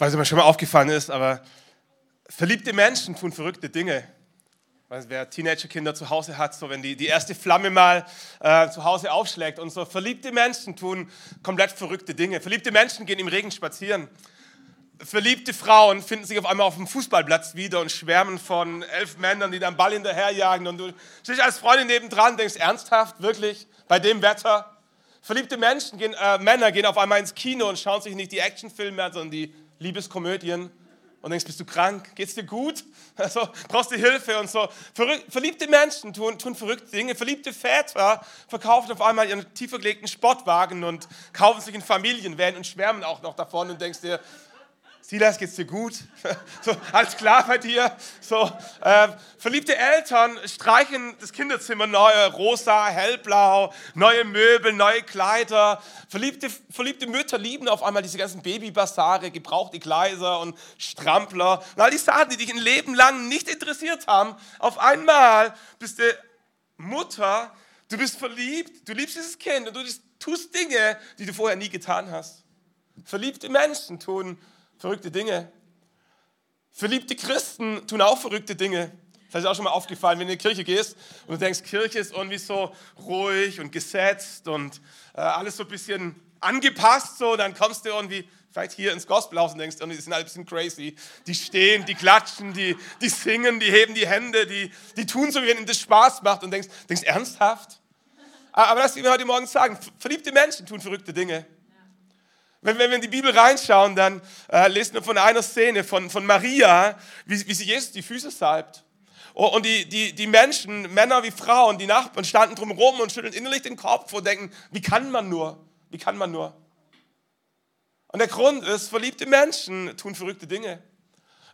weiß nicht, ob mir schon mal aufgefallen ist, aber verliebte Menschen tun verrückte Dinge. Weiß, wer Teenagerkinder zu Hause hat, so wenn die, die erste Flamme mal äh, zu Hause aufschlägt und so. Verliebte Menschen tun komplett verrückte Dinge. Verliebte Menschen gehen im Regen spazieren. Verliebte Frauen finden sich auf einmal auf dem Fußballplatz wieder und schwärmen von elf Männern, die dann Ball hinterherjagen. Und du stehst als Freundin nebendran und denkst, ernsthaft, wirklich, bei dem Wetter? Verliebte Menschen gehen, äh, Männer gehen auf einmal ins Kino und schauen sich nicht die Actionfilme an, sondern die Liebeskomödien und denkst, bist du krank? Geht's dir gut? Also, brauchst du Hilfe und so. Verliebte Menschen tun, tun verrückte Dinge. Verliebte Väter verkaufen auf einmal ihren tiefer gelegten Sportwagen und kaufen sich einen Familienvan und schwärmen auch noch davon und denkst dir, Silas, geht's dir gut? So, alles klar bei dir? So, äh, verliebte Eltern streichen das Kinderzimmer neu, rosa, hellblau, neue Möbel, neue Kleider. Verliebte, verliebte Mütter lieben auf einmal diese ganzen Babybasare, gebrauchte Gleiser und Strampler und all die Sachen, die dich ein Leben lang nicht interessiert haben. Auf einmal bist du Mutter, du bist verliebt, du liebst dieses Kind und du tust Dinge, die du vorher nie getan hast. Verliebte Menschen tun verrückte Dinge. Verliebte Christen tun auch verrückte Dinge. Das ist auch schon mal aufgefallen, wenn du in die Kirche gehst und du denkst, Kirche ist irgendwie so ruhig und gesetzt und äh, alles so ein bisschen angepasst, so, dann kommst du irgendwie vielleicht hier ins Gospelhaus und denkst, die sind alle ein bisschen crazy. Die stehen, die klatschen, die, die singen, die heben die Hände, die, die tun so, wie wenn ihnen das Spaß macht und denkst, denkst ernsthaft? Aber das, wie wir heute Morgen sagen, verliebte Menschen tun verrückte Dinge. Wenn, wenn wir in die Bibel reinschauen, dann äh, lesen wir von einer Szene von, von Maria, wie, wie sie Jesus die Füße salbt. Oh, und die, die, die Menschen, Männer wie Frauen, die Nachbarn standen drumherum und schütteln innerlich den Kopf und denken, wie kann man nur? Wie kann man nur? Und der Grund ist, verliebte Menschen tun verrückte Dinge.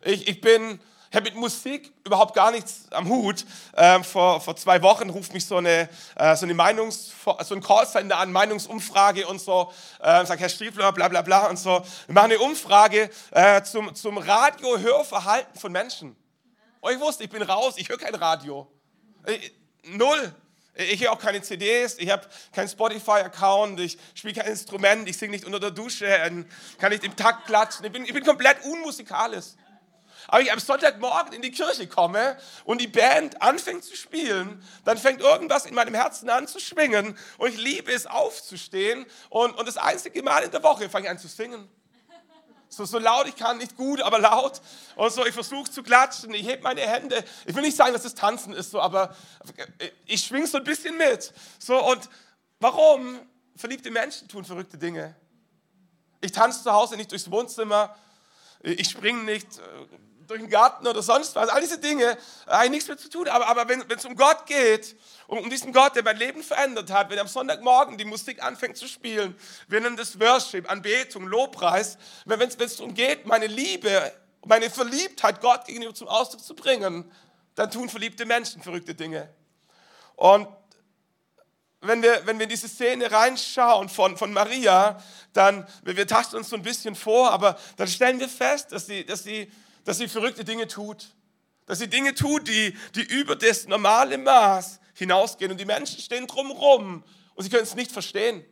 Ich, ich bin ich habe mit Musik überhaupt gar nichts am Hut. Ähm, vor, vor zwei Wochen ruft mich so eine, äh, so eine Meinungs, so ein Callcenter an, Meinungsumfrage und so, äh, sagt Herr Stiefler, bla bla bla und so. Wir machen eine Umfrage äh, zum, zum Radio-Hörverhalten von Menschen. Und ich wusste, ich bin raus, ich höre kein Radio. Ich, null. Ich höre auch keine CDs, ich habe keinen Spotify-Account, ich spiele kein Instrument, ich singe nicht unter der Dusche, kann nicht im Takt klatschen. Ich bin, ich bin komplett unmusikalisch. Aber ich am Sonntagmorgen in die Kirche komme und die Band anfängt zu spielen, dann fängt irgendwas in meinem Herzen an zu schwingen und ich liebe es aufzustehen und, und das einzige Mal in der Woche fange ich an zu singen. So, so laut ich kann, nicht gut, aber laut. Und so, ich versuche zu klatschen, ich hebe meine Hände. Ich will nicht sagen, dass das Tanzen ist, so, aber ich schwinge so ein bisschen mit. So, und warum? Verliebte Menschen tun verrückte Dinge. Ich tanze zu Hause nicht durchs Wohnzimmer, ich springe nicht durch den Garten oder sonst was. All diese Dinge haben nichts mehr zu tun. Aber, aber wenn es um Gott geht, um, um diesen Gott, der mein Leben verändert hat, wenn am Sonntagmorgen die Musik anfängt zu spielen, wenn das Worship, Anbetung, Lobpreis, wenn es darum geht, meine Liebe, meine Verliebtheit Gott gegenüber zum Ausdruck zu bringen, dann tun verliebte Menschen verrückte Dinge. Und wenn wir, wenn wir in diese Szene reinschauen von, von Maria, dann, wir, wir tasten uns so ein bisschen vor, aber dann stellen wir fest, dass sie, dass sie dass sie verrückte Dinge tut. Dass sie Dinge tut, die, die über das normale Maß hinausgehen. Und die Menschen stehen drumherum und sie können es nicht verstehen.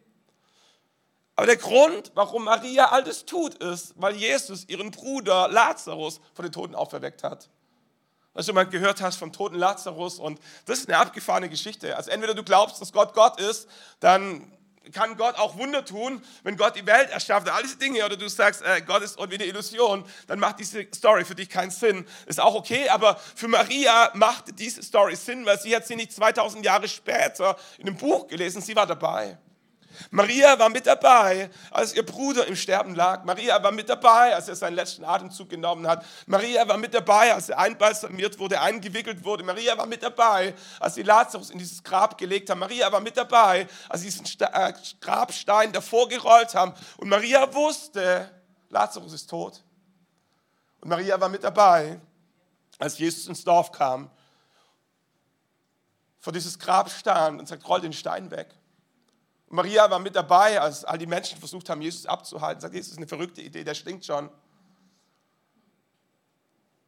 Aber der Grund, warum Maria all das tut, ist, weil Jesus ihren Bruder Lazarus von den Toten auferweckt hat. Dass du mal gehört hast vom toten Lazarus und das ist eine abgefahrene Geschichte. Also entweder du glaubst, dass Gott Gott ist, dann kann Gott auch Wunder tun, wenn Gott die Welt erschafft all diese Dinge, oder du sagst, äh, Gott ist irgendwie eine Illusion, dann macht diese Story für dich keinen Sinn. Ist auch okay, aber für Maria machte diese Story Sinn, weil sie hat sie nicht 2000 Jahre später in einem Buch gelesen, sie war dabei. Maria war mit dabei, als ihr Bruder im Sterben lag. Maria war mit dabei, als er seinen letzten Atemzug genommen hat. Maria war mit dabei, als er einbalsamiert wurde, eingewickelt wurde. Maria war mit dabei, als sie Lazarus in dieses Grab gelegt haben. Maria war mit dabei, als sie diesen äh, Grabstein davor gerollt haben. Und Maria wusste, Lazarus ist tot. Und Maria war mit dabei, als Jesus ins Dorf kam, vor dieses Grab stand und sagt, roll den Stein weg. Maria war mit dabei, als all die Menschen versucht haben, Jesus abzuhalten. Sagt, Jesus ist eine verrückte Idee, der stinkt schon.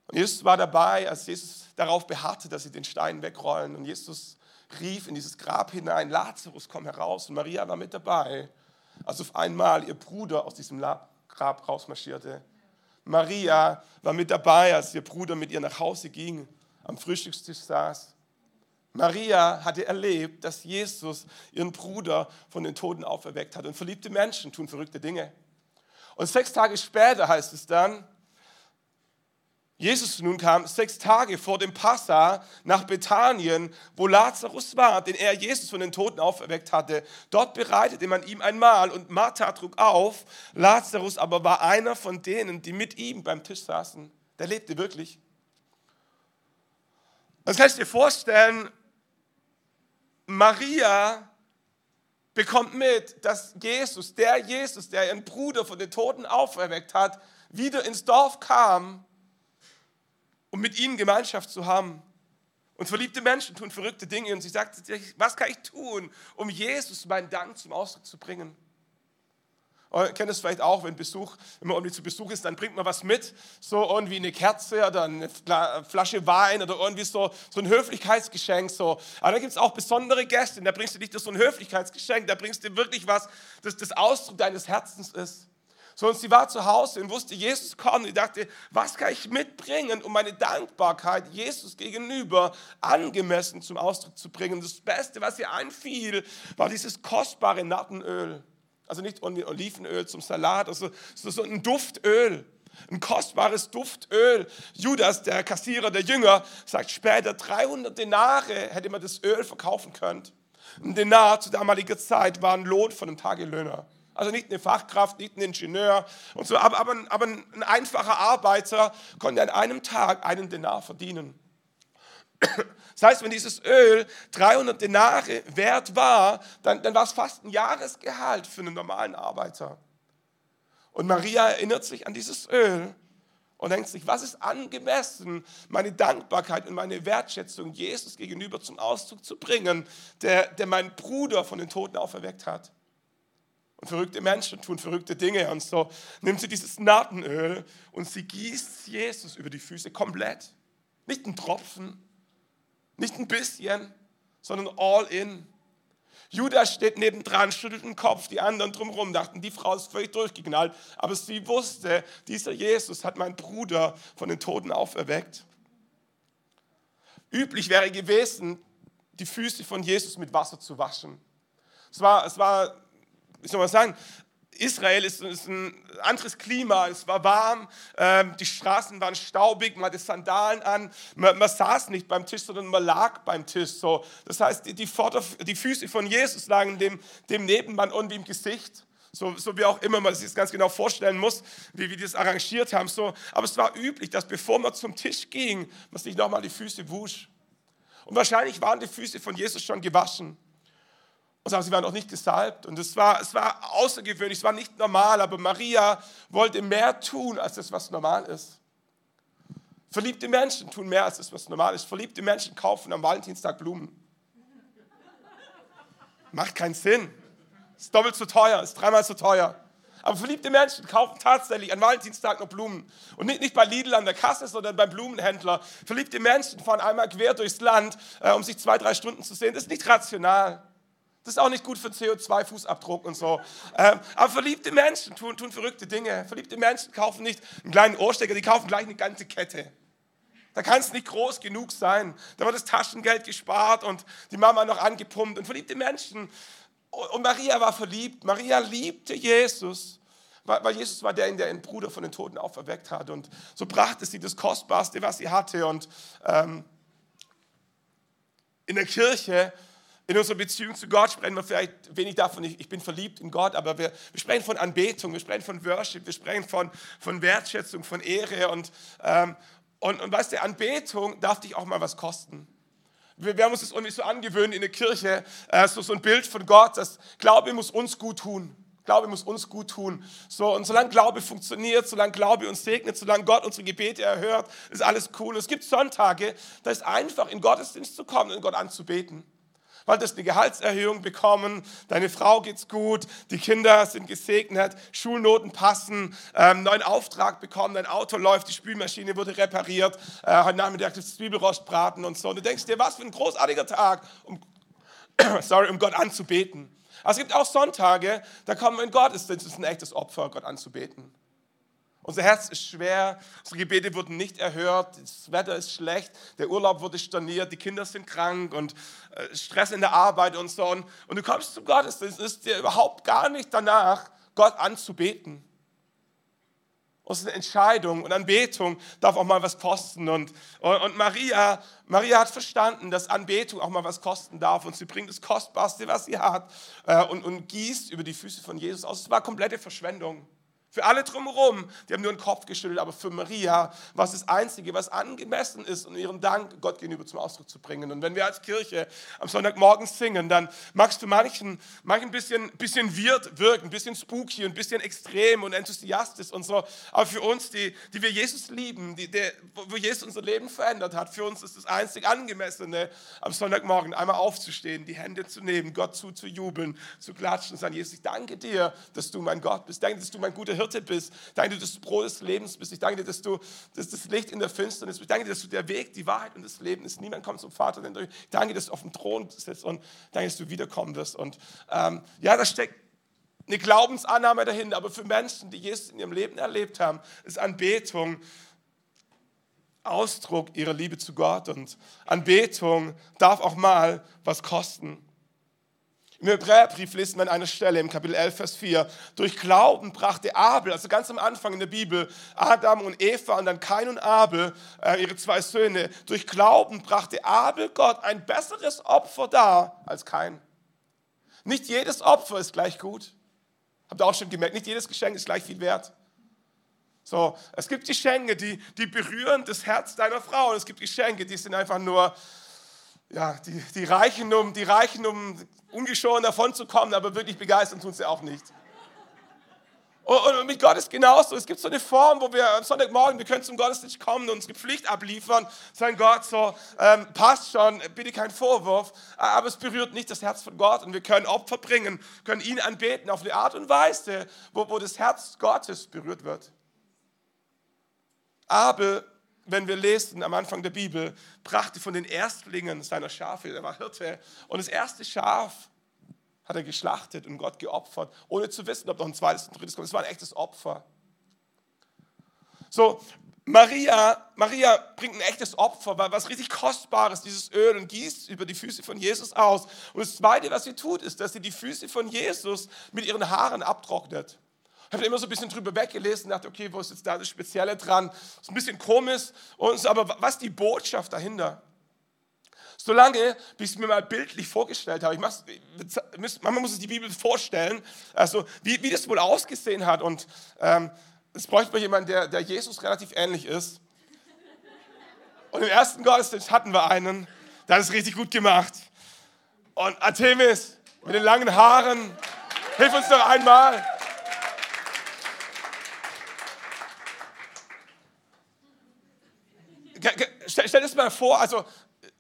Und Jesus war dabei, als Jesus darauf beharrte, dass sie den Stein wegrollen. Und Jesus rief in dieses Grab hinein, Lazarus, komm heraus. Und Maria war mit dabei, als auf einmal ihr Bruder aus diesem Grab rausmarschierte. Maria war mit dabei, als ihr Bruder mit ihr nach Hause ging, am Frühstückstisch saß. Maria hatte erlebt, dass Jesus ihren Bruder von den Toten auferweckt hat. Und verliebte Menschen tun verrückte Dinge. Und sechs Tage später heißt es dann, Jesus nun kam sechs Tage vor dem Passa nach Bethanien, wo Lazarus war, den er Jesus von den Toten auferweckt hatte. Dort bereitete man ihm ein Mahl und Martha trug auf. Lazarus aber war einer von denen, die mit ihm beim Tisch saßen. Der lebte wirklich. Das kannst du dir vorstellen, Maria bekommt mit, dass Jesus, der Jesus, der ihren Bruder von den Toten auferweckt hat, wieder ins Dorf kam, um mit ihnen Gemeinschaft zu haben. Und verliebte Menschen tun verrückte Dinge und sie sagt, was kann ich tun, um Jesus meinen Dank zum Ausdruck zu bringen? Ihr kennt es vielleicht auch, wenn Besuch, wenn man irgendwie zu Besuch ist, dann bringt man was mit, so irgendwie eine Kerze oder eine Flasche Wein oder irgendwie so, so ein Höflichkeitsgeschenk. So. Aber dann gibt es auch besondere Gäste, da bringst du nicht nur so ein Höflichkeitsgeschenk, da bringst du wirklich was, das das Ausdruck deines Herzens ist. So, und sie war zu Hause und wusste, Jesus kommt. Und dachte, was kann ich mitbringen, um meine Dankbarkeit Jesus gegenüber angemessen zum Ausdruck zu bringen? Das Beste, was ihr einfiel, war dieses kostbare Nattenöl. Also nicht Olivenöl zum Salat, also so ein Duftöl, ein kostbares Duftöl. Judas, der Kassierer der Jünger, sagt später, 300 Denare hätte man das Öl verkaufen können. Ein Denar zu damaliger Zeit war ein Lohn von einem Tagelöhner. Also nicht eine Fachkraft, nicht ein Ingenieur und so, aber, aber, aber ein einfacher Arbeiter konnte an einem Tag einen Denar verdienen. Das heißt, wenn dieses Öl 300 Denare wert war, dann, dann war es fast ein Jahresgehalt für einen normalen Arbeiter. Und Maria erinnert sich an dieses Öl und denkt sich, was ist angemessen, meine Dankbarkeit und meine Wertschätzung Jesus gegenüber zum Ausdruck zu bringen, der, der meinen Bruder von den Toten auferweckt hat. Und verrückte Menschen tun verrückte Dinge. Und so nimmt sie dieses Natenöl und sie gießt Jesus über die Füße komplett. Nicht ein Tropfen, nicht ein bisschen, sondern all in. Judas steht nebendran, schüttelt den Kopf, die anderen drumherum dachten, die Frau ist völlig durchgeknallt. Aber sie wusste, dieser Jesus hat meinen Bruder von den Toten auferweckt. Üblich wäre gewesen, die Füße von Jesus mit Wasser zu waschen. Es war, es war wie soll man sagen, Israel ist, ist, ein anderes Klima, es war warm, ähm, die Straßen waren staubig, man hatte Sandalen an, man, man, saß nicht beim Tisch, sondern man lag beim Tisch. So. Das heißt, die, die, Vorder-, die Füße von Jesus lagen dem, dem Nebenmann irgendwie im Gesicht. So, so, wie auch immer man sich das ganz genau vorstellen muss, wie wir das arrangiert haben. So. Aber es war üblich, dass bevor man zum Tisch ging, man sich nochmal die Füße wusch. Und wahrscheinlich waren die Füße von Jesus schon gewaschen. Sagen, sie waren auch nicht gesalbt. Und es war, es war außergewöhnlich, es war nicht normal, aber Maria wollte mehr tun, als das, was normal ist. Verliebte Menschen tun mehr, als das, was normal ist. Verliebte Menschen kaufen am Valentinstag Blumen. Macht keinen Sinn. Ist doppelt so teuer, ist dreimal so teuer. Aber verliebte Menschen kaufen tatsächlich an Valentinstag noch Blumen. Und nicht, nicht bei Lidl an der Kasse, sondern beim Blumenhändler. Verliebte Menschen fahren einmal quer durchs Land, äh, um sich zwei, drei Stunden zu sehen. Das ist nicht rational. Das ist auch nicht gut für CO2-Fußabdruck und so. Ähm, aber verliebte Menschen tun, tun verrückte Dinge. Verliebte Menschen kaufen nicht einen kleinen Ohrstecker, die kaufen gleich eine ganze Kette. Da kann es nicht groß genug sein. Da wird das Taschengeld gespart und die Mama noch angepumpt. Und verliebte Menschen. Und Maria war verliebt. Maria liebte Jesus, weil Jesus war der, der ihren Bruder von den Toten auferweckt hat. Und so brachte sie das Kostbarste, was sie hatte. Und ähm, in der Kirche in unserer Beziehung zu Gott sprechen wir vielleicht wenig davon, ich, ich bin verliebt in Gott, aber wir, wir, sprechen von Anbetung, wir sprechen von Worship, wir sprechen von, von Wertschätzung, von Ehre und, ähm, und, und weißt du, Anbetung darf dich auch mal was kosten. Wir, wir haben uns das irgendwie so angewöhnt in der Kirche, äh, so, so ein Bild von Gott, dass Glaube muss uns gut tun. Glaube muss uns gut tun. So, und solange Glaube funktioniert, solange Glaube uns segnet, solange Gott unsere Gebete erhört, ist alles cool. Und es gibt Sonntage, da ist einfach in Gottesdienst zu kommen und Gott anzubeten hast eine Gehaltserhöhung bekommen, deine Frau geht's gut, die Kinder sind gesegnet, Schulnoten passen, ähm, neuen Auftrag bekommen, dein Auto läuft, die Spülmaschine wurde repariert, äh, heute Nachmittag das Zwiebelrostbraten und so. Und du denkst dir, was für ein großartiger Tag, um, sorry, um Gott anzubeten. Aber es gibt auch Sonntage, da kommen wir in Gottesdienst, das ist ein echtes Opfer, Gott anzubeten. Unser Herz ist schwer, unsere Gebete wurden nicht erhört, das Wetter ist schlecht, der Urlaub wurde storniert, die Kinder sind krank und äh, Stress in der Arbeit und so. Und, du kommst zu Gott, es ist dir überhaupt gar nicht danach, Gott anzubeten. Das ist eine Entscheidung und Anbetung darf auch mal was kosten. Und, und Maria, Maria hat verstanden, dass Anbetung auch mal was kosten darf. Und sie bringt das Kostbarste, was sie hat, äh, und, und gießt über die Füße von Jesus aus. Es war komplette Verschwendung. Für alle drumherum, die haben nur den Kopf geschüttelt, aber für Maria war es das Einzige, was angemessen ist, um ihren Dank Gott gegenüber zum Ausdruck zu bringen. Und wenn wir als Kirche am Sonntagmorgen singen, dann magst du manchen, manchen ein bisschen, bisschen weird wirken, ein bisschen spooky, ein bisschen extrem und enthusiastisch und so. Aber für uns, die, die wir Jesus lieben, die, der, wo Jesus unser Leben verändert hat, für uns ist das einzig Angemessene, am Sonntagmorgen einmal aufzustehen, die Hände zu nehmen, Gott zuzujubeln, zu klatschen und sagen, Jesus, ich danke dir, dass du mein Gott bist. Danke, dass du mein guter Hirte Hirte bist. Ich danke dir, dass du Brot des Lebens bist. Ich danke dir, dass du dass das Licht in der Finsternis bist. Ich danke dir, dass du der Weg, die Wahrheit und das Leben ist. Niemand kommt zum Vater. Denn ich danke dir, dass du auf dem Thron sitzt und danke, dass du wiederkommen wirst. Und ähm, ja, da steckt eine Glaubensannahme dahinter. Aber für Menschen, die Jesus in ihrem Leben erlebt haben, ist Anbetung Ausdruck ihrer Liebe zu Gott. Und Anbetung darf auch mal was kosten. Im Hebräerbrief lesen wir an einer Stelle im Kapitel 11, Vers 4, durch Glauben brachte Abel, also ganz am Anfang in der Bibel, Adam und Eva und dann Kain und Abel, äh, ihre zwei Söhne, durch Glauben brachte Abel Gott ein besseres Opfer dar als Kain. Nicht jedes Opfer ist gleich gut. Habt ihr auch schon gemerkt, nicht jedes Geschenk ist gleich viel wert. So, es gibt Geschenke, die, die berühren das Herz deiner Frau und es gibt Geschenke, die sind einfach nur, ja, die, die reichen um, die reichen um ungeschoren davon zu kommen, aber wirklich begeistern tun sie auch nicht. Und mit Gott ist genauso. Es gibt so eine Form, wo wir am Sonntagmorgen, wir können zum Gottesdienst kommen und unsere Pflicht abliefern, sagen Gott so, ähm, passt schon, bitte kein Vorwurf, aber es berührt nicht das Herz von Gott und wir können Opfer bringen, können ihn anbeten auf eine Art und Weise, wo, wo das Herz Gottes berührt wird. Abel wenn wir lesen am Anfang der Bibel, brachte von den Erstlingen seiner Schafe, er war Hirte, und das erste Schaf hat er geschlachtet und Gott geopfert, ohne zu wissen, ob noch ein zweites und drittes kommt. Es war ein echtes Opfer. So, Maria, Maria bringt ein echtes Opfer, was richtig Kostbares, dieses Öl, und gießt über die Füße von Jesus aus. Und das Zweite, was sie tut, ist, dass sie die Füße von Jesus mit ihren Haaren abtrocknet. Ich habe immer so ein bisschen drüber weggelesen und dachte, okay, wo ist jetzt da das Spezielle dran? Ist ein bisschen komisch, und, aber was ist die Botschaft dahinter? Solange, bis ich mir mal bildlich vorgestellt habe, ich manchmal muss sich die Bibel vorstellen, also wie, wie das wohl ausgesehen hat. Und ähm, es bräuchte man jemanden, der, der Jesus relativ ähnlich ist. Und im ersten Gottesdienst hatten wir einen, der hat es richtig gut gemacht. Und Artemis mit den langen Haaren, hilf uns doch einmal. Stell, stell das mal vor, also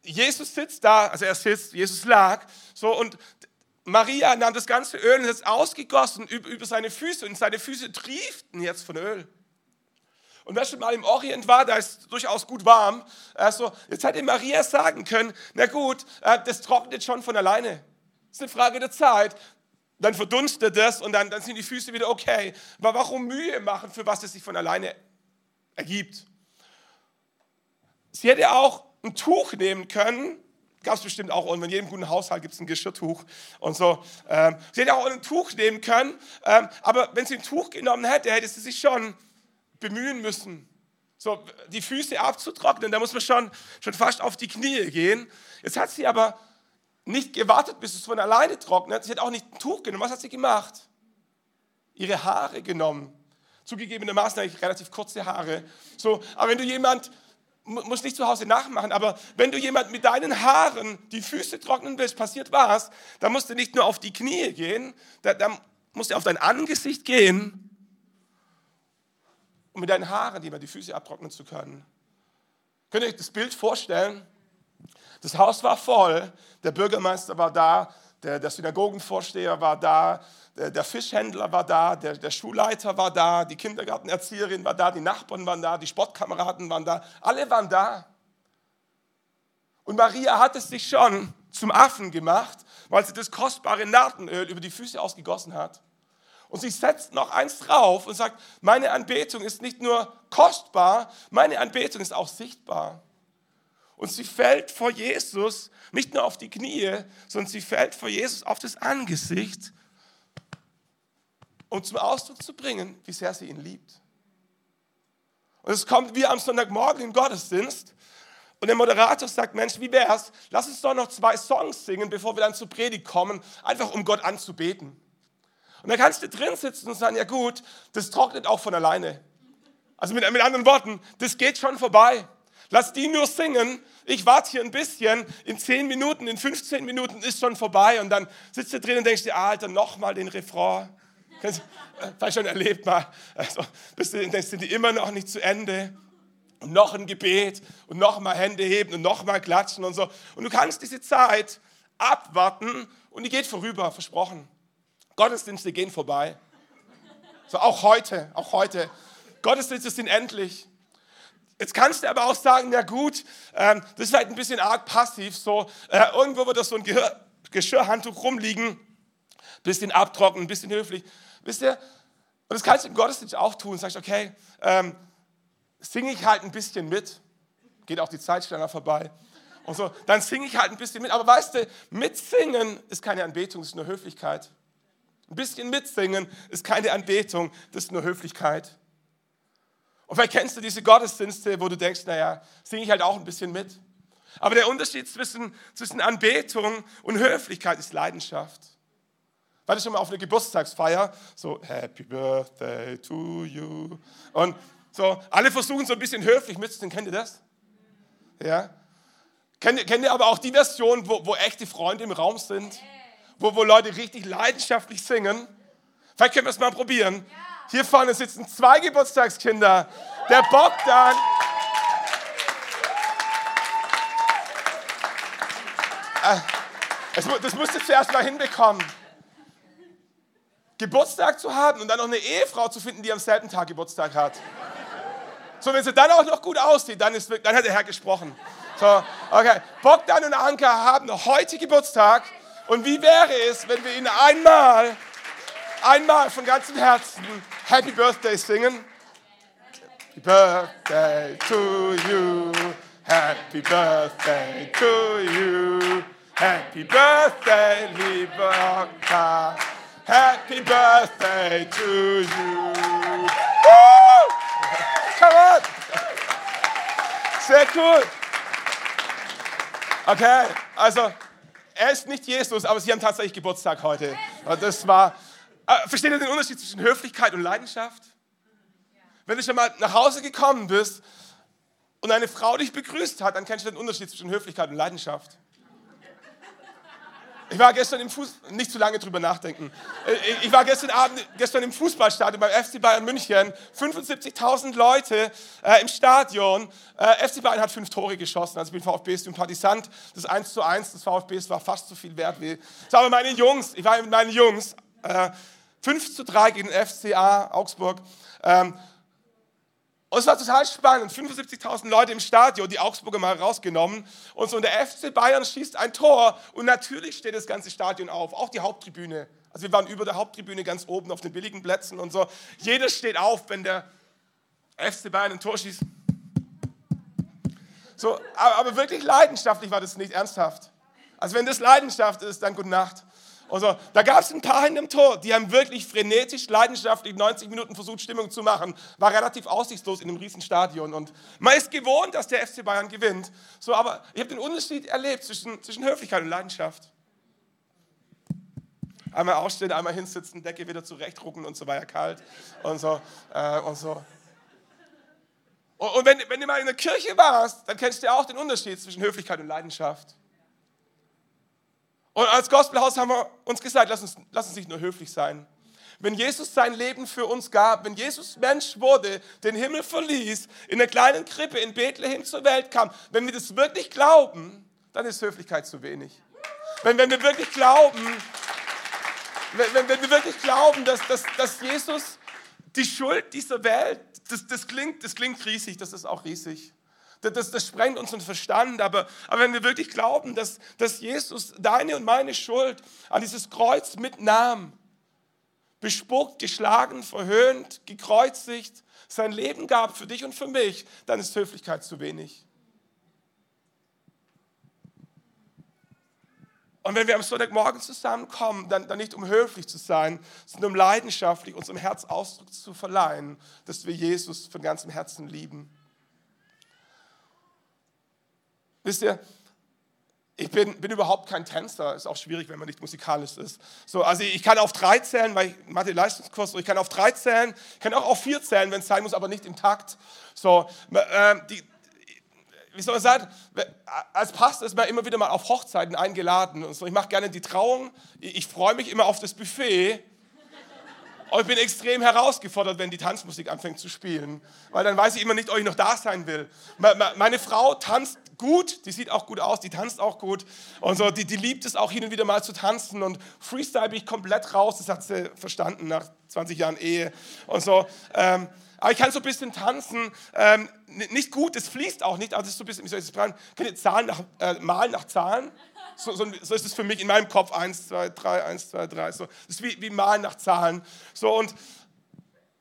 Jesus sitzt da, also er sitzt, Jesus lag, so und Maria nahm das ganze Öl und hat es ausgegossen über, seine Füße und seine Füße trieften jetzt von Öl. Und wer schon mal im Orient war, da ist durchaus gut warm. Also, jetzt hätte Maria sagen können, na gut, äh, das trocknet schon von alleine. Das ist eine Frage der Zeit. Dann verdunstet das und dann, dann sind die Füße wieder okay. Aber warum Mühe machen, für was es sich von alleine ergibt? Sie hätte auch ein Tuch nehmen können. Gab es bestimmt auch, und in jedem guten Haushalt gibt es ein Geschirrtuch und so. Ähm, sie hätte auch ein Tuch nehmen können, ähm, aber wenn sie ein Tuch genommen hätte, hätte sie sich schon bemühen müssen, so die Füße abzutrocknen. Da muss man schon, schon fast auf die Knie gehen. Jetzt hat sie aber nicht gewartet, bis es von alleine trocknet. Sie hat auch nicht ein Tuch genommen. Was hat sie gemacht? Ihre Haare genommen. Zugegebenermaßen eigentlich relativ kurze Haare. So, aber wenn du jemand musst nicht zu Hause nachmachen, aber wenn du jemand mit deinen Haaren die Füße trocknen willst, passiert was, dann musst du nicht nur auf die Knie gehen, da, da musst du auf dein Angesicht gehen, um mit deinen Haaren jemand die Füße abtrocknen zu können. Könnt ihr euch das Bild vorstellen? Das Haus war voll, der Bürgermeister war da, der, der Synagogenvorsteher war da, der, der Fischhändler war da, der, der, Schulleiter war da, die Kindergartenerzieherin war da, die Nachbarn waren da, die Sportkameraden waren da, alle waren da. Und Maria hat es sich schon zum Affen gemacht, weil sie das kostbare Nartenöl über die Füße ausgegossen hat. Und sie setzt noch eins drauf und sagt, meine Anbetung ist nicht nur kostbar, meine Anbetung ist auch sichtbar. Und sie fällt vor Jesus nicht nur auf die Knie, sondern sie fällt vor Jesus auf das Angesicht, um zum Ausdruck zu bringen, wie sehr sie ihn liebt. Und es kommt wie am Sonntagmorgen im Gottesdienst und der Moderator sagt, Mensch, wie wär's? Lass uns doch noch zwei Songs singen, bevor wir dann zur Predigt kommen, einfach um Gott anzubeten. Und dann kannst du drin sitzen und sagen, ja gut, das trocknet auch von alleine. Also mit, mit anderen Worten, das geht schon vorbei. Lass die nur singen. Ich warte hier ein bisschen. In 10 Minuten, in 15 Minuten ist schon vorbei. Und dann sitzt du drin und denkst dir, Alter, nochmal den Refrain. Vielleicht äh, schon erlebt mal. Also, bis du denkst, sind die immer noch nicht zu Ende. Und noch ein Gebet und nochmal Hände heben und nochmal klatschen und so. Und du kannst diese Zeit abwarten und die geht vorüber, versprochen. Gottesdienste gehen vorbei. So auch heute, auch heute. Gottesdienste sind endlich. Jetzt kannst du aber auch sagen, ja gut, ähm, das ist vielleicht ein bisschen arg passiv, so äh, irgendwo wird da so ein Gehör, Geschirrhandtuch rumliegen, bisschen abtrocknen, ein bisschen höflich. Wisst ihr, und das kannst du im Gottesdienst auch tun, sagst, okay, ähm, singe ich halt ein bisschen mit, geht auch die Zeit schneller vorbei. Und so, dann singe ich halt ein bisschen mit. Aber weißt du, mitsingen ist keine Anbetung, das ist nur Höflichkeit. Ein bisschen mitsingen ist keine Anbetung, das ist nur Höflichkeit. Und vielleicht kennst du diese Gottesdienste, wo du denkst, naja, singe ich halt auch ein bisschen mit. Aber der Unterschied zwischen, zwischen Anbetung und Höflichkeit ist Leidenschaft. War das schon mal auf einer Geburtstagsfeier? So, Happy Birthday to you. Und so, alle versuchen so ein bisschen höflich mitzusingen. Kennt ihr das? Ja? Kennt kennt ihr aber auch die Version, wo, wo echte Freunde im Raum sind? Wo, wo Leute richtig leidenschaftlich singen? Vielleicht können wir es mal probieren. Hier vorne sitzen zwei Geburtstagskinder. Der Bogdan. Äh, das musst du zuerst mal hinbekommen. Geburtstag zu haben und dann noch eine Ehefrau zu finden, die am selben Tag Geburtstag hat. So, wenn sie dann auch noch gut aussieht, dann, ist, dann hat der Herr gesprochen. So, okay. Bogdan und Anka haben heute Geburtstag. Und wie wäre es, wenn wir ihnen einmal, einmal von ganzem Herzen Happy Birthday singen? Happy Birthday to you. Happy Birthday to you. Happy Birthday, lieber Anka. Happy birthday to you. Woo! Come on. Sehr cool. Okay, also er ist nicht Jesus, aber sie haben tatsächlich Geburtstag heute. Und das war. Äh, versteht ihr den Unterschied zwischen Höflichkeit und Leidenschaft? Wenn du schon mal nach Hause gekommen bist und eine Frau dich begrüßt hat, dann kennst du den Unterschied zwischen Höflichkeit und Leidenschaft. Ich war gestern im Fußball, nicht zu lange drüber nachdenken. Ich war gestern Abend, gestern im Fußballstadion beim FC Bayern München. 75.000 Leute äh, im Stadion. Äh, FC Bayern hat fünf Tore geschossen. Also ich bin VfB-Sympathisant. Das 1 zu 1 des VfBs war fast so viel wert wie. Das aber meine Jungs, ich war mit meinen Jungs. Äh, 5 zu 3 gegen den FCA Augsburg. Ähm, und es war total spannend. 75.000 Leute im Stadion, die Augsburger mal rausgenommen. Und so, und der FC Bayern schießt ein Tor. Und natürlich steht das ganze Stadion auf, auch die Haupttribüne. Also wir waren über der Haupttribüne ganz oben auf den billigen Plätzen und so. Jeder steht auf, wenn der FC Bayern ein Tor schießt. So, aber, aber wirklich leidenschaftlich war das nicht ernsthaft. Also wenn das Leidenschaft ist, dann gute Nacht. Also, da gab es ein paar in dem Tor, die haben wirklich frenetisch, leidenschaftlich 90 Minuten versucht, Stimmung zu machen. War relativ aussichtslos in einem riesen Stadion. Und man ist gewohnt, dass der FC Bayern gewinnt. So, aber ich habe den Unterschied erlebt zwischen, zwischen Höflichkeit und Leidenschaft. Einmal aufstehen, einmal hinsitzen, Decke wieder zurechtrucken und so war ja kalt und so. Äh, und so. Und, und wenn, wenn du mal in der Kirche warst, dann kennst du ja auch den Unterschied zwischen Höflichkeit und Leidenschaft. Und als Gospelhaus haben wir uns gesagt, lass uns, lass uns nicht nur höflich sein. Wenn Jesus sein Leben für uns gab, wenn Jesus Mensch wurde, den Himmel verließ, in einer kleinen Krippe in Bethlehem zur Welt kam, wenn wir das wirklich glauben, dann ist Höflichkeit zu wenig. Wenn, wenn wir wirklich glauben, wenn, wenn, wenn wir wirklich glauben, dass, dass, dass Jesus die Schuld dieser Welt, das, das, klingt, das klingt riesig, das ist auch riesig. Das, das sprengt unseren Verstand. Aber, aber wenn wir wirklich glauben, dass, dass Jesus deine und meine Schuld an dieses Kreuz mitnahm, bespuckt, geschlagen, verhöhnt, gekreuzigt, sein Leben gab für dich und für mich, dann ist Höflichkeit zu wenig. Und wenn wir am Sonntagmorgen zusammenkommen, dann, dann nicht um höflich zu sein, sondern um leidenschaftlich unserem Herz Ausdruck zu verleihen, dass wir Jesus von ganzem Herzen lieben. Wisst ihr, ich bin, bin überhaupt kein Tänzer, ist auch schwierig, wenn man nicht musikalisch ist. So, also ich kann auf drei zählen, weil ich Mathe Leistungskurs, so ich kann auf drei zählen, kann auch auf vier zählen, wenn es sein muss, aber nicht im Takt. So, äh, die, wie soll man sagen, als Pastor ist man immer wieder mal auf Hochzeiten eingeladen und so. Ich mache gerne die Trauung, ich, ich freue mich immer auf das Buffet. Und ich bin extrem herausgefordert, wenn die Tanzmusik anfängt zu spielen, weil dann weiß ich immer nicht, ob ich noch da sein will. Meine Frau tanzt gut, die sieht auch gut aus, die tanzt auch gut und so, die, die liebt es auch hin und wieder mal zu tanzen und Freestyle bin ich komplett raus, das hat sie verstanden nach 20 Jahren Ehe und so. Ähm, aber ich kann so ein bisschen tanzen, ähm, nicht gut, es fließt auch nicht, also es ist so ein bisschen, wie soll ich das sagen, kann ich Zahlen nach, äh, malen nach Zahlen? So, so, so, ist es für mich in meinem Kopf, 1, 2, 3, 1, 2, 3, so. Das ist wie, wie malen nach Zahlen. So, und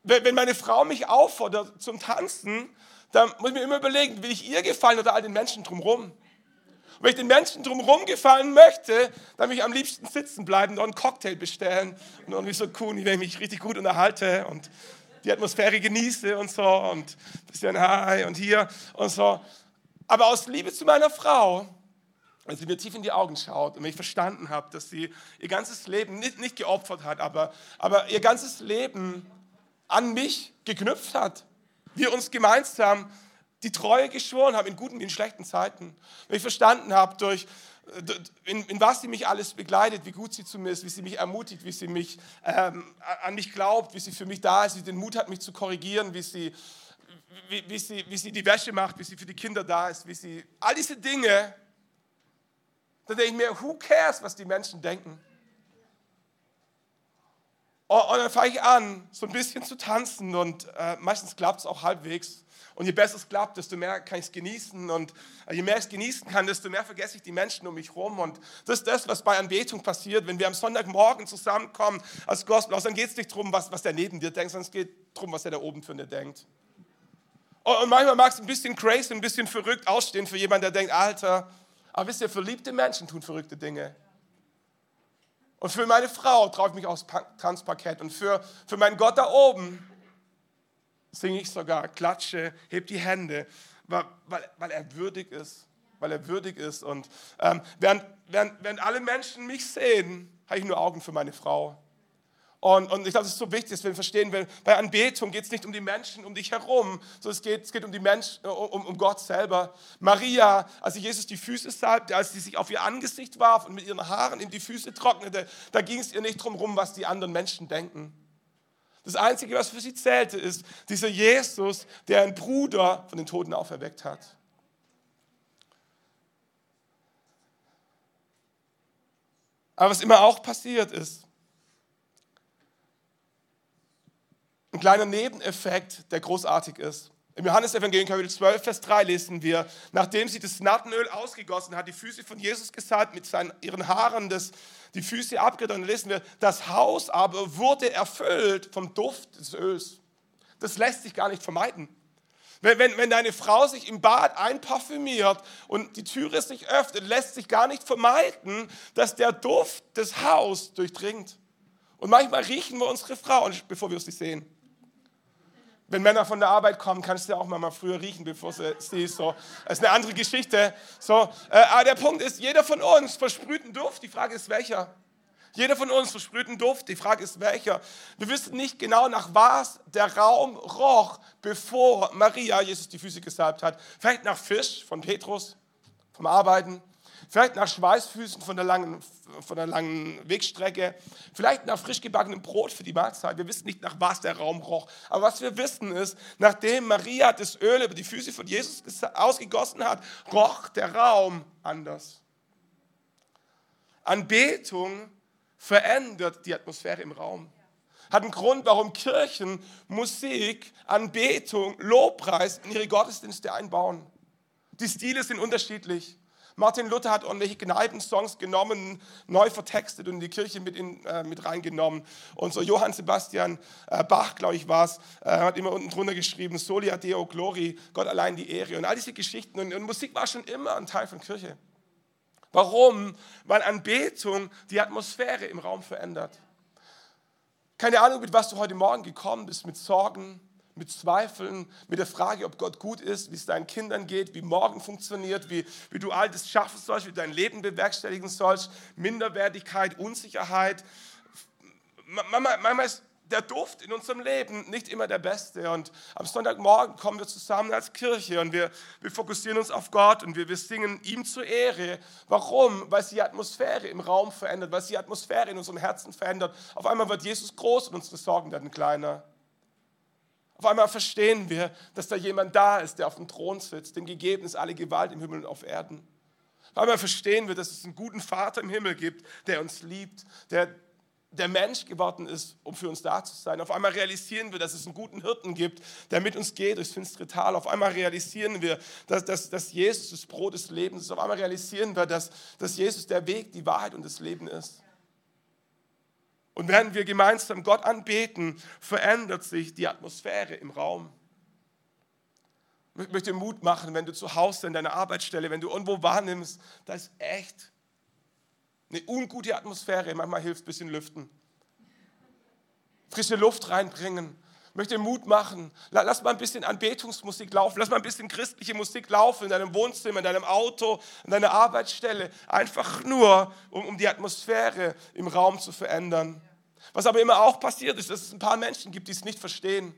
wenn meine Frau mich auffordert zum Tanzen, dann muss ich mir immer überlegen, will ich ihr gefallen oder all den Menschen drumherum? Wenn ich den Menschen drumherum gefallen möchte, dann will ich am liebsten sitzen bleiben und einen Cocktail bestellen und irgendwie so cool, wenn ich mich richtig gut unterhalte und die Atmosphäre genieße und so und ein bisschen Hi und hier und so. Aber aus Liebe zu meiner Frau, als sie mir tief in die Augen schaut und ich verstanden habe, dass sie ihr ganzes Leben nicht, nicht geopfert hat, aber, aber ihr ganzes Leben an mich geknüpft hat. Wir uns gemeinsam die Treue geschworen haben, in guten wie in schlechten Zeiten. Wenn ich verstanden habe, durch, in, in, was sie mich alles begleitet, wie gut sie zu mir ist, wie sie mich ermutigt, wie sie mich, ähm, an mich glaubt, wie sie für mich da ist, wie sie den Mut hat, mich zu korrigieren, wie sie, wie, wie, sie, wie sie die Wäsche macht, wie sie für die Kinder da ist, wie sie, all diese Dinge, da denke ich mir, who cares, was die Menschen denken? Und dann fange ich an, so ein bisschen zu tanzen und äh, meistens klappt es auch halbwegs. Und je besser es klappt, desto mehr kann ich es genießen. Und äh, je mehr ich es genießen kann, desto mehr vergesse ich die Menschen um mich herum. Und das ist das, was bei Anbetung passiert. Wenn wir am Sonntagmorgen zusammenkommen als Gospel, dann geht es nicht darum, was, was der neben dir denkt, sondern es geht darum, was der da oben für dir denkt. Und manchmal mag es ein bisschen crazy, ein bisschen verrückt ausstehen für jemanden, der denkt, Alter, aber wisst ihr, verliebte Menschen tun verrückte Dinge. Und für meine Frau traue ich mich aufs Tanzparkett. Und für, für meinen Gott da oben singe ich sogar, klatsche, heb die Hände, weil, weil, weil er würdig ist. Weil er würdig ist. Und ähm, während, während, während alle Menschen mich sehen, habe ich nur Augen für meine Frau. Und, und ich glaube, es ist so wichtig, dass wir verstehen, weil bei Anbetung geht es nicht um die Menschen um dich herum, sondern es geht, es geht um, die Menschen, äh, um, um Gott selber. Maria, als Jesus die Füße salbte, als sie sich auf ihr Angesicht warf und mit ihren Haaren in die Füße trocknete, da ging es ihr nicht darum rum, was die anderen Menschen denken. Das Einzige, was für sie zählte, ist dieser Jesus, der einen Bruder von den Toten auferweckt hat. Aber was immer auch passiert ist, Ein kleiner Nebeneffekt, der großartig ist. Im Johannesevangelium Kapitel 12, Vers 3 lesen wir, nachdem sie das Nattenöl ausgegossen hat, die Füße von Jesus gesalbt, mit seinen, ihren Haaren das, die Füße abgetan, lesen wir, das Haus aber wurde erfüllt vom Duft des Öls. Das lässt sich gar nicht vermeiden. Wenn, wenn, wenn deine Frau sich im Bad einparfümiert und die Türe sich öffnet, lässt sich gar nicht vermeiden, dass der Duft des Haus durchdringt. Und manchmal riechen wir unsere Frauen, bevor wir sie sehen. Wenn Männer von der Arbeit kommen, kannst du ja auch mal, früher riechen, bevor sie siehst. So. Das ist eine andere Geschichte. So, äh, aber der Punkt ist, jeder von uns versprüht einen Duft. Die Frage ist, welcher? Jeder von uns versprüht einen Duft. Die Frage ist, welcher? Wir wissen nicht genau, nach was der Raum roch, bevor Maria Jesus die Füße gesalbt hat. Vielleicht nach Fisch von Petrus, vom Arbeiten. Vielleicht nach Schweißfüßen von der langen, von der langen Wegstrecke. Vielleicht nach frisch gebackenem Brot für die Mahlzeit. Wir wissen nicht, nach was der Raum roch. Aber was wir wissen ist, nachdem Maria das Öl über die Füße von Jesus ausgegossen hat, roch der Raum anders. Anbetung verändert die Atmosphäre im Raum. Hat einen Grund, warum Kirchen Musik, Anbetung, Lobpreis in ihre Gottesdienste einbauen. Die Stile sind unterschiedlich. Martin Luther hat ordentliche Kneipensongs genommen, neu vertextet und in die Kirche mit, in, äh, mit reingenommen. Und so Johann Sebastian äh, Bach, glaube ich, war es, äh, hat immer unten drunter geschrieben, Solia Deo Glori, Gott allein die Ehre. Und all diese Geschichten. Und, und Musik war schon immer ein Teil von Kirche. Warum? Weil Anbetung die Atmosphäre im Raum verändert. Keine Ahnung, mit was du heute Morgen gekommen bist, mit Sorgen, mit Zweifeln, mit der Frage, ob Gott gut ist, wie es deinen Kindern geht, wie morgen funktioniert, wie, wie du all das schaffen sollst, wie du dein Leben bewerkstelligen sollst, Minderwertigkeit, Unsicherheit. Manchmal ist der Duft in unserem Leben nicht immer der beste. Und am Sonntagmorgen kommen wir zusammen als Kirche und wir, wir fokussieren uns auf Gott und wir, wir singen ihm zur Ehre. Warum? Weil sie die Atmosphäre im Raum verändert, weil sie die Atmosphäre in unserem Herzen verändert. Auf einmal wird Jesus groß und unsere Sorgen werden kleiner. Auf einmal verstehen wir, dass da jemand da ist, der auf dem Thron sitzt, dem gegeben ist alle Gewalt im Himmel und auf Erden. Auf einmal verstehen wir, dass es einen guten Vater im Himmel gibt, der uns liebt, der der Mensch geworden ist, um für uns da zu sein. Auf einmal realisieren wir, dass es einen guten Hirten gibt, der mit uns geht durchs finstere Tal. Auf einmal realisieren wir, dass, dass, dass Jesus das Brot des Lebens ist. Auf einmal realisieren wir, dass, dass Jesus der Weg, die Wahrheit und das Leben ist. Und während wir gemeinsam Gott anbeten, verändert sich die Atmosphäre im Raum. Ich möchte Mut machen, wenn du zu Hause in deiner Arbeitsstelle, wenn du irgendwo wahrnimmst, da ist echt eine ungute Atmosphäre. Manchmal hilft ein bisschen lüften. Frische Luft reinbringen. Möchte Mut machen. Lass mal ein bisschen Anbetungsmusik laufen. Lass mal ein bisschen christliche Musik laufen in deinem Wohnzimmer, in deinem Auto, in deiner Arbeitsstelle. Einfach nur, um, um die Atmosphäre im Raum zu verändern. Was aber immer auch passiert ist, dass es ein paar Menschen gibt, die es nicht verstehen.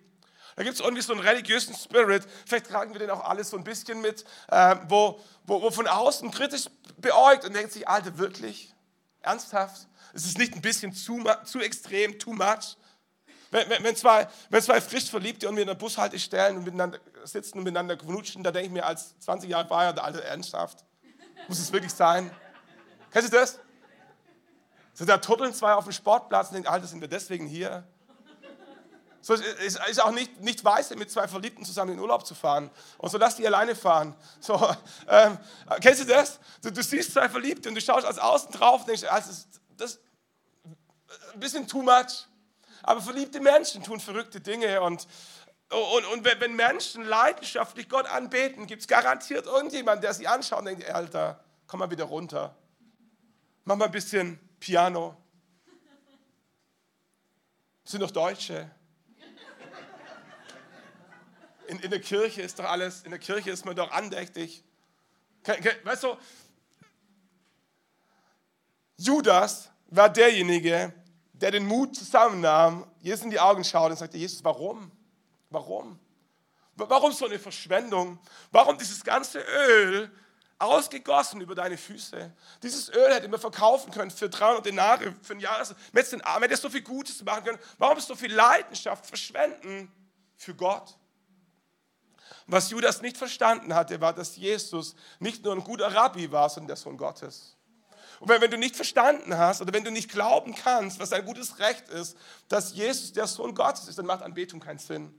Da gibt es irgendwie so einen religiösen Spirit, vielleicht tragen wir den auch alle so ein bisschen mit, äh, wo, wo, wo von außen kritisch beäugt und denkt sich, Alter, wirklich? Ernsthaft? Ist es nicht ein bisschen zu, zu extrem, too much? Wenn, wenn, wenn, zwei, wenn zwei frisch Verliebte und wir in der Bushaltestelle und miteinander sitzen und miteinander knutschen, da denke ich mir als 20 Jahre Feier, der alte ernsthaft. Muss es wirklich sein? Kennst du das? So, da tuppeln zwei auf dem Sportplatz und denken, Alter, sind wir deswegen hier? So, es ist auch nicht, nicht weise, mit zwei Verliebten zusammen in Urlaub zu fahren. Und so lass die alleine fahren. So, ähm, kennst du das? Du, du, siehst zwei Verliebte und du schaust als außen drauf und denkst, also, das ist ein bisschen too much. Aber verliebte Menschen tun verrückte Dinge und, und, und wenn Menschen leidenschaftlich Gott anbeten, gibt es garantiert irgendjemand, der sie anschaut und denkt, Alter, komm mal wieder runter. Mach mal ein bisschen Piano. Sind doch Deutsche. In, in der Kirche ist doch alles, in der Kirche ist man doch andächtig. Weißt du, Judas war derjenige, der den Mut zusammennahm, Jesus in die Augen schaute und sagte, Jesus, warum? Warum? Warum so eine Verschwendung? Warum dieses ganze Öl ausgegossen über deine Füße? Dieses Öl hätte man verkaufen können für 300 Denare, für ein Jahr. Man hätte so viel Gutes machen können. Warum so viel Leidenschaft verschwenden für Gott? Was Judas nicht verstanden hatte, war, dass Jesus nicht nur ein guter Rabbi war, sondern der Sohn Gottes. Und wenn, wenn, du nicht verstanden hast oder wenn du nicht glauben kannst, was ein gutes Recht ist, dass Jesus der Sohn Gottes ist, dann macht Anbetung keinen Sinn.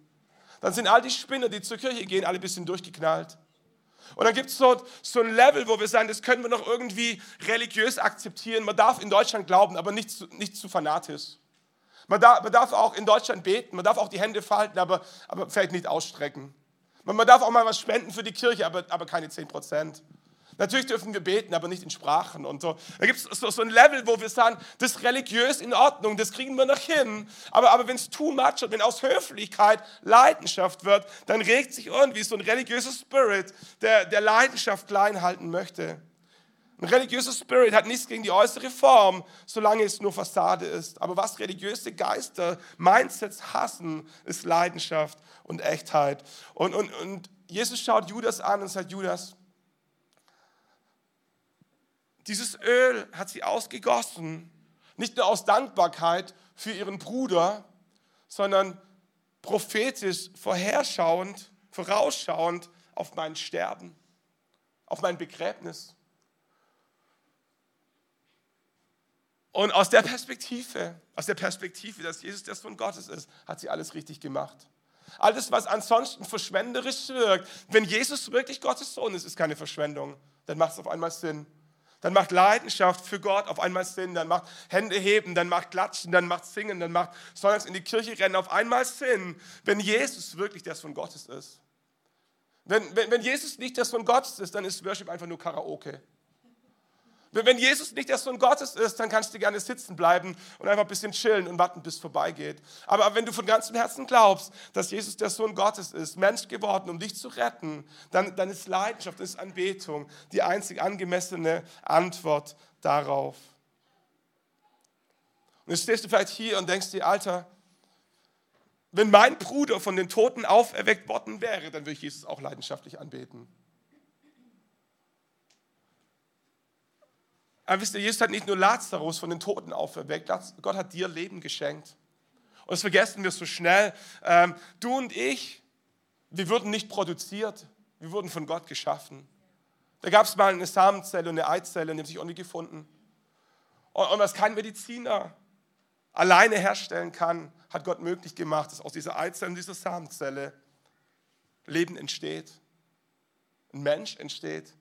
Dann sind all die Spinner, die zur Kirche gehen, alle ein bisschen durchgeknallt. Und dann gibt es so, so ein Level, wo wir sagen, das können wir noch irgendwie religiös akzeptieren. Man darf in Deutschland glauben, aber nicht zu, nicht zu fanatisch. Man darf, man darf auch in Deutschland beten, man darf auch die Hände falten, aber, aber vielleicht nicht ausstrecken. Man darf auch mal was spenden für die Kirche, aber, aber keine 10 Prozent. Natürlich dürfen wir beten, aber nicht in Sprachen und so. Da gibt es so, so, ein Level, wo wir sagen, das ist religiös in Ordnung, das kriegen wir noch hin. Aber, aber wenn es too much wird, wenn aus Höflichkeit Leidenschaft wird, dann regt sich irgendwie so ein religiöser Spirit, der, der Leidenschaft klein halten möchte. Ein religiöser Spirit hat nichts gegen die äußere Form, solange es nur Fassade ist. Aber was religiöse Geister, Mindsets hassen, ist Leidenschaft und Echtheit. Und, und, und Jesus schaut Judas an und sagt, Judas, dieses Öl hat sie ausgegossen, nicht nur aus Dankbarkeit für ihren Bruder, sondern prophetisch vorherschauend, vorausschauend auf mein Sterben, auf mein Begräbnis. Und aus der Perspektive, aus der Perspektive, dass Jesus der Sohn Gottes ist, hat sie alles richtig gemacht. Alles, was ansonsten verschwenderisch wirkt. Wenn Jesus wirklich Gottes Sohn ist, ist keine Verschwendung. Dann macht es auf einmal Sinn. Dann macht Leidenschaft für Gott auf einmal Sinn. Dann macht Hände heben, dann macht Klatschen, dann macht Singen, dann macht Sonntags in die Kirche rennen auf einmal Sinn, wenn Jesus wirklich der Sohn Gottes ist. Wenn, wenn, wenn Jesus nicht der Sohn Gottes ist, dann ist Worship einfach nur Karaoke. Wenn Jesus nicht der Sohn Gottes ist, dann kannst du gerne sitzen bleiben und einfach ein bisschen chillen und warten, bis es vorbeigeht. Aber wenn du von ganzem Herzen glaubst, dass Jesus der Sohn Gottes ist, Mensch geworden, um dich zu retten, dann, dann ist Leidenschaft, ist Anbetung die einzig angemessene Antwort darauf. Und jetzt stehst du vielleicht hier und denkst dir, Alter, wenn mein Bruder von den Toten auferweckt worden wäre, dann würde ich Jesus auch leidenschaftlich anbeten. Aber wisst ihr, Jesus hat nicht nur Lazarus von den Toten auferweckt, Gott hat dir Leben geschenkt. Und das vergessen wir so schnell. Ähm, du und ich, wir wurden nicht produziert, wir wurden von Gott geschaffen. Da gab es mal eine Samenzelle und eine Eizelle die haben sich nie gefunden. Und, und was kein Mediziner alleine herstellen kann, hat Gott möglich gemacht, dass aus dieser Eizelle und dieser Samenzelle Leben entsteht. Ein Mensch entsteht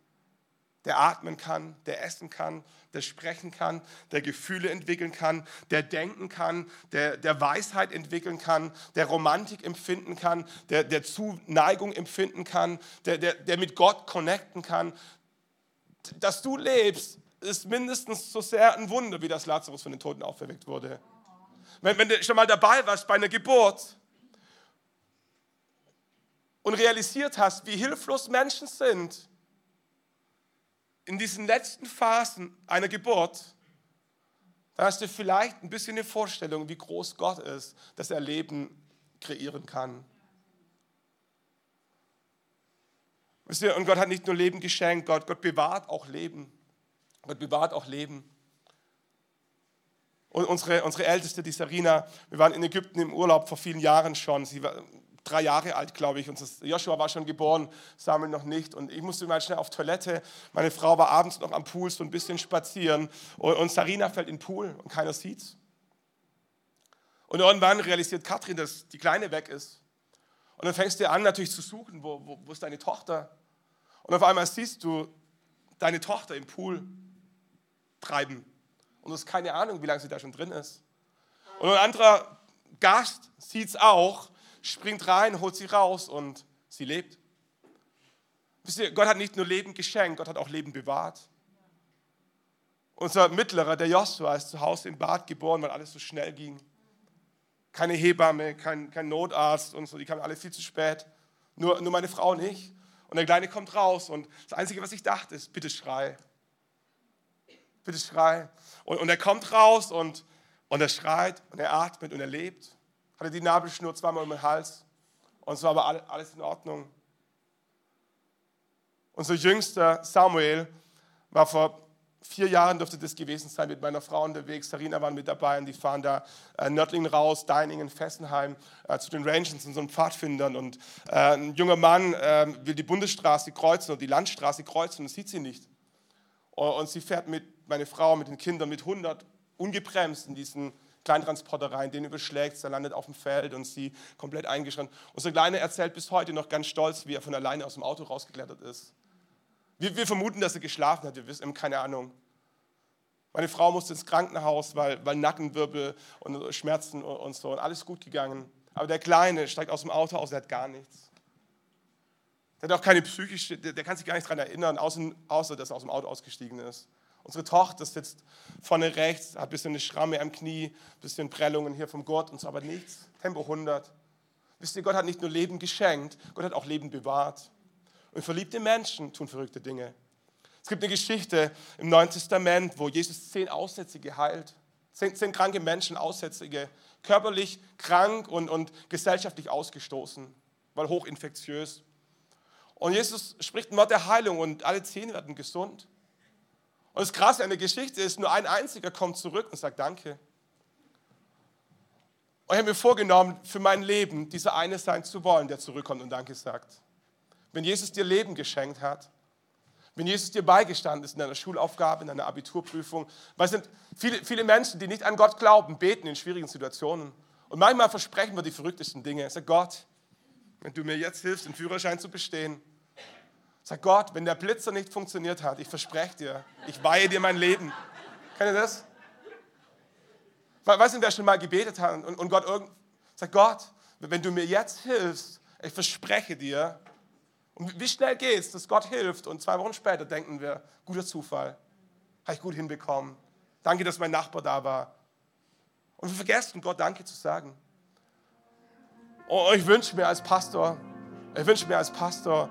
der atmen kann, der essen kann, der sprechen kann, der Gefühle entwickeln kann, der denken kann, der, der Weisheit entwickeln kann, der Romantik empfinden kann, der, der Zuneigung empfinden kann, der, der, der mit Gott connecten kann. Dass du lebst, ist mindestens so sehr ein Wunder, wie das Lazarus von den Toten auferweckt wurde. Wenn, wenn du schon mal dabei warst bei einer Geburt und realisiert hast, wie hilflos Menschen sind, in diesen letzten Phasen einer Geburt, dann hast du vielleicht ein bisschen eine Vorstellung, wie groß Gott ist, dass er Leben kreieren kann. Und Gott hat nicht nur Leben geschenkt, Gott, Gott bewahrt auch Leben. Gott bewahrt auch Leben. Und unsere, unsere Älteste, die Sarina, wir waren in Ägypten im Urlaub vor vielen Jahren schon. Sie war drei Jahre alt, glaube ich. Und Joshua war schon geboren, Samuel noch nicht. Und ich musste mal schnell auf Toilette. Meine Frau war abends noch am Pool so ein bisschen spazieren. Und, Sarina fällt in den Pool und keiner sieht's. Und irgendwann realisiert Katrin, dass die Kleine weg ist. Und dann fängst du an, natürlich zu suchen, wo, wo, wo ist deine Tochter? Und auf einmal siehst du deine Tochter im Pool treiben. Und du hast keine Ahnung, wie lange sie da schon drin ist. Und ein anderer Gast sieht es auch springt rein, holt sie raus und sie lebt. Wisst ihr, Gott hat nicht nur Leben geschenkt, Gott hat auch Leben bewahrt. Unser Mittlerer, der Joshua, ist zu Hause im Bad geboren, weil alles so schnell ging. Keine Hebamme, kein, kein Notarzt und so, die kamen alle viel zu spät. Nur, nur meine Frau nicht. Und der Kleine kommt raus und das Einzige, was ich dachte, ist, bitte schrei. Bitte schrei. Und, und er kommt raus und, und er schreit und er atmet und er lebt hatte die Nabelschnur zweimal um den Hals und es war aber alles in Ordnung. Unser jüngster Samuel war vor vier Jahren, dürfte das gewesen sein, mit meiner Frau unterwegs. Sarina war mit dabei und die fahren da äh, Nördlingen raus, Deiningen, Fessenheim äh, zu den Rangers und so einem Pfadfindern. Und äh, ein junger Mann äh, will die Bundesstraße kreuzen und die Landstraße kreuzen und sieht sie nicht. Und sie fährt mit, meine Frau, mit den Kindern mit 100 ungebremst in diesen Kleintransporter rein, den überschlägt, er landet auf dem Feld und sie komplett eingeschränkt. Unser Kleiner erzählt bis heute noch ganz stolz, wie er von alleine aus dem Auto rausgeklettert ist. Wir, wir vermuten, dass er geschlafen hat, wir wissen keine Ahnung. Meine Frau musste ins Krankenhaus, weil, weil Nackenwirbel und Schmerzen und, so und alles gut gegangen. Aber der Kleine steigt aus dem Auto aus, er hat gar nichts. Der hat auch keine psychische, der, der kann sich gar nicht daran erinnern, außer, außer dass er aus dem Auto ausgestiegen ist. Unsere Tochter sitzt vorne rechts, hat ein bisschen eine Schramme am Knie, ein bisschen Prellungen hier vom Gott und so, aber nichts. Tempo 100. Wisst ihr, Gott hat nicht nur Leben geschenkt, Gott hat auch Leben bewahrt. Und verliebte Menschen tun verrückte Dinge. Es gibt eine Geschichte im Neuen Testament, wo Jesus zehn Aussätzige heilt. Zehn, zehn kranke Menschen, Aussätzige, körperlich krank und, und gesellschaftlich ausgestoßen, weil hochinfektiös. Und Jesus spricht ein Wort der Heilung und alle zehn werden gesund. Und das Krasse an der Geschichte ist, nur ein einziger kommt zurück und sagt Danke. Und ich habe mir vorgenommen, für mein Leben dieser eine sein zu wollen, der zurückkommt und Danke sagt. Wenn Jesus dir Leben geschenkt hat, wenn Jesus dir beigestanden ist in deiner Schulaufgabe, in deiner Abiturprüfung, weil es sind viele, viele Menschen, die nicht an Gott glauben, beten in schwierigen Situationen. Und manchmal versprechen wir die verrücktesten Dinge. Sag Gott, wenn du mir jetzt hilfst, den Führerschein zu bestehen. Sag Gott, wenn der Blitzer nicht funktioniert hat, ich verspreche dir, ich weihe dir mein Leben. Kennt ihr das? Weißt du, wer schon mal gebetet hat und, und Gott irgend, sagt Gott, wenn du mir jetzt hilfst, ich verspreche dir, und wie schnell geht es, dass Gott hilft und zwei Wochen später denken wir, guter Zufall, habe ich gut hinbekommen. Danke, dass mein Nachbar da war. Und wir vergessen, Gott Danke zu sagen. Oh, ich wünsche mir als Pastor, ich wünsche mir als Pastor,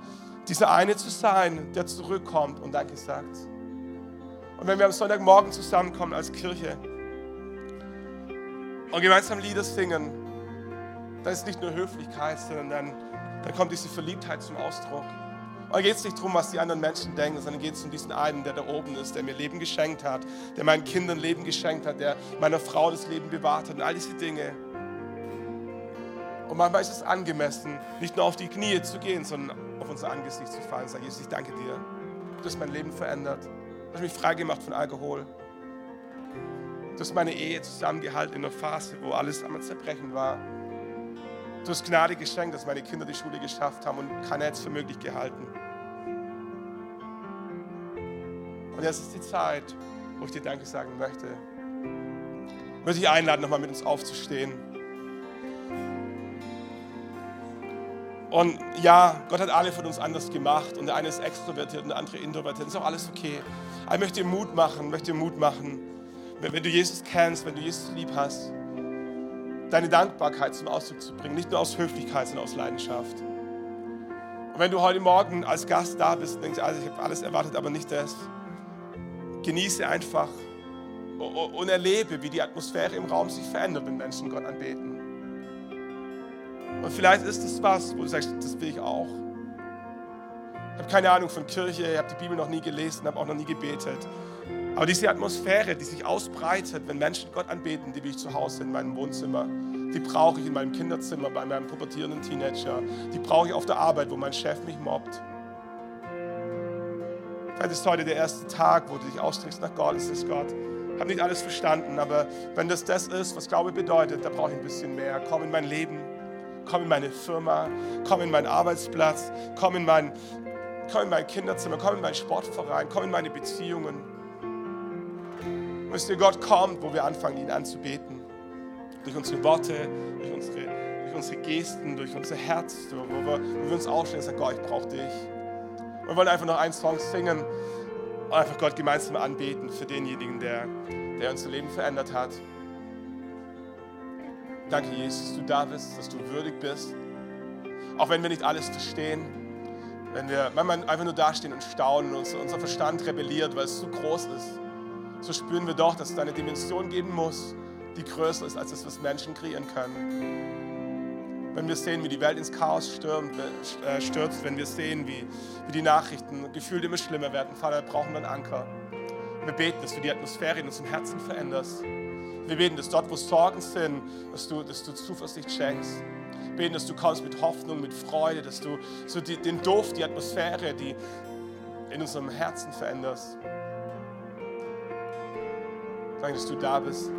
dieser eine zu sein, der zurückkommt und Danke sagt. Und wenn wir am Sonntagmorgen zusammenkommen als Kirche und gemeinsam Lieder singen, dann ist nicht nur Höflichkeit, sondern dann, dann kommt diese Verliebtheit zum Ausdruck. Und geht es nicht darum, was die anderen Menschen denken, sondern geht es um diesen einen, der da oben ist, der mir Leben geschenkt hat, der meinen Kindern Leben geschenkt hat, der meiner Frau das Leben bewahrt hat und all diese Dinge. Und manchmal ist es angemessen, nicht nur auf die Knie zu gehen, sondern auf unser Angesicht zu fallen. Sag Jesus, ich danke dir. Du hast mein Leben verändert. Du hast mich freigemacht von Alkohol. Du hast meine Ehe zusammengehalten in einer Phase, wo alles am Zerbrechen war. Du hast Gnade geschenkt, dass meine Kinder die Schule geschafft haben und keiner hätte für möglich gehalten. Und jetzt ist die Zeit, wo ich dir Danke sagen möchte. Ich möchte dich einladen, nochmal mit uns aufzustehen. Und ja, Gott hat alle von uns anders gemacht und der eine ist extrovertiert und der andere introvertiert. Das ist auch alles okay. Aber ich möchte Mut machen, möchte Mut machen, wenn du Jesus kennst, wenn du Jesus lieb hast, deine Dankbarkeit zum Ausdruck zu bringen. Nicht nur aus Höflichkeit, sondern aus Leidenschaft. Und wenn du heute Morgen als Gast da bist und denkst, also ich habe alles erwartet, aber nicht das, genieße einfach und erlebe, wie die Atmosphäre im Raum sich verändert, wenn Menschen Gott anbeten. Und vielleicht ist es was, wo du sagst, das will ich auch. Ich habe keine Ahnung von Kirche, ich habe die Bibel noch nie gelesen, habe auch noch nie gebetet. Aber diese Atmosphäre, die sich ausbreitet, wenn Menschen Gott anbeten, die wie ich zu Hause in meinem Wohnzimmer, die brauche ich in meinem Kinderzimmer bei meinem pubertierenden Teenager, die brauche ich auf der Arbeit, wo mein Chef mich mobbt. Vielleicht ist heute der erste Tag, wo du dich ausstreckst nach Gott, es ist Gott. Ich habe nicht alles verstanden, aber wenn das das ist, was Glaube bedeutet, da brauche ich ein bisschen mehr. Komm in mein Leben, komm in meine Firma, komm in meinen Arbeitsplatz, komm in mein, komm in mein Kinderzimmer, komm in meinen Sportverein, komm in meine Beziehungen. Wisst ihr, Gott kommt, wo wir anfangen, ihn anzubeten. Durch unsere Worte, durch unsere, durch unsere Gesten, durch unser Herz, wo wir, wo wir uns aufstellen und sagen, Gott, ich brauche dich. Wir wollen einfach noch einen Song singen und einfach Gott gemeinsam anbeten für denjenigen, der, der unser Leben verändert hat. Danke, Jesus, dass du da bist, dass du würdig bist. Auch wenn wir nicht alles verstehen, wenn wir manchmal einfach nur dastehen und staunen und unser Verstand rebelliert, weil es zu groß ist, so spüren wir doch, dass es eine Dimension geben muss, die größer ist als das, was Menschen kreieren können. Wenn wir sehen, wie die Welt ins Chaos stürmt, äh, stürzt, wenn wir sehen, wie, wie die Nachrichten gefühlt immer schlimmer werden, Vater, wir brauchen einen Anker. Wir beten, dass du die Atmosphäre in unserem Herzen veränderst. Wir beten, dass dort, wo Sorgen sind, dass du, dass du Zuversicht schenkst. Wir beten, dass du kommst mit Hoffnung, mit Freude, dass du so die, den Duft, die Atmosphäre, die in unserem Herzen veränderst. Danke, dass du da bist.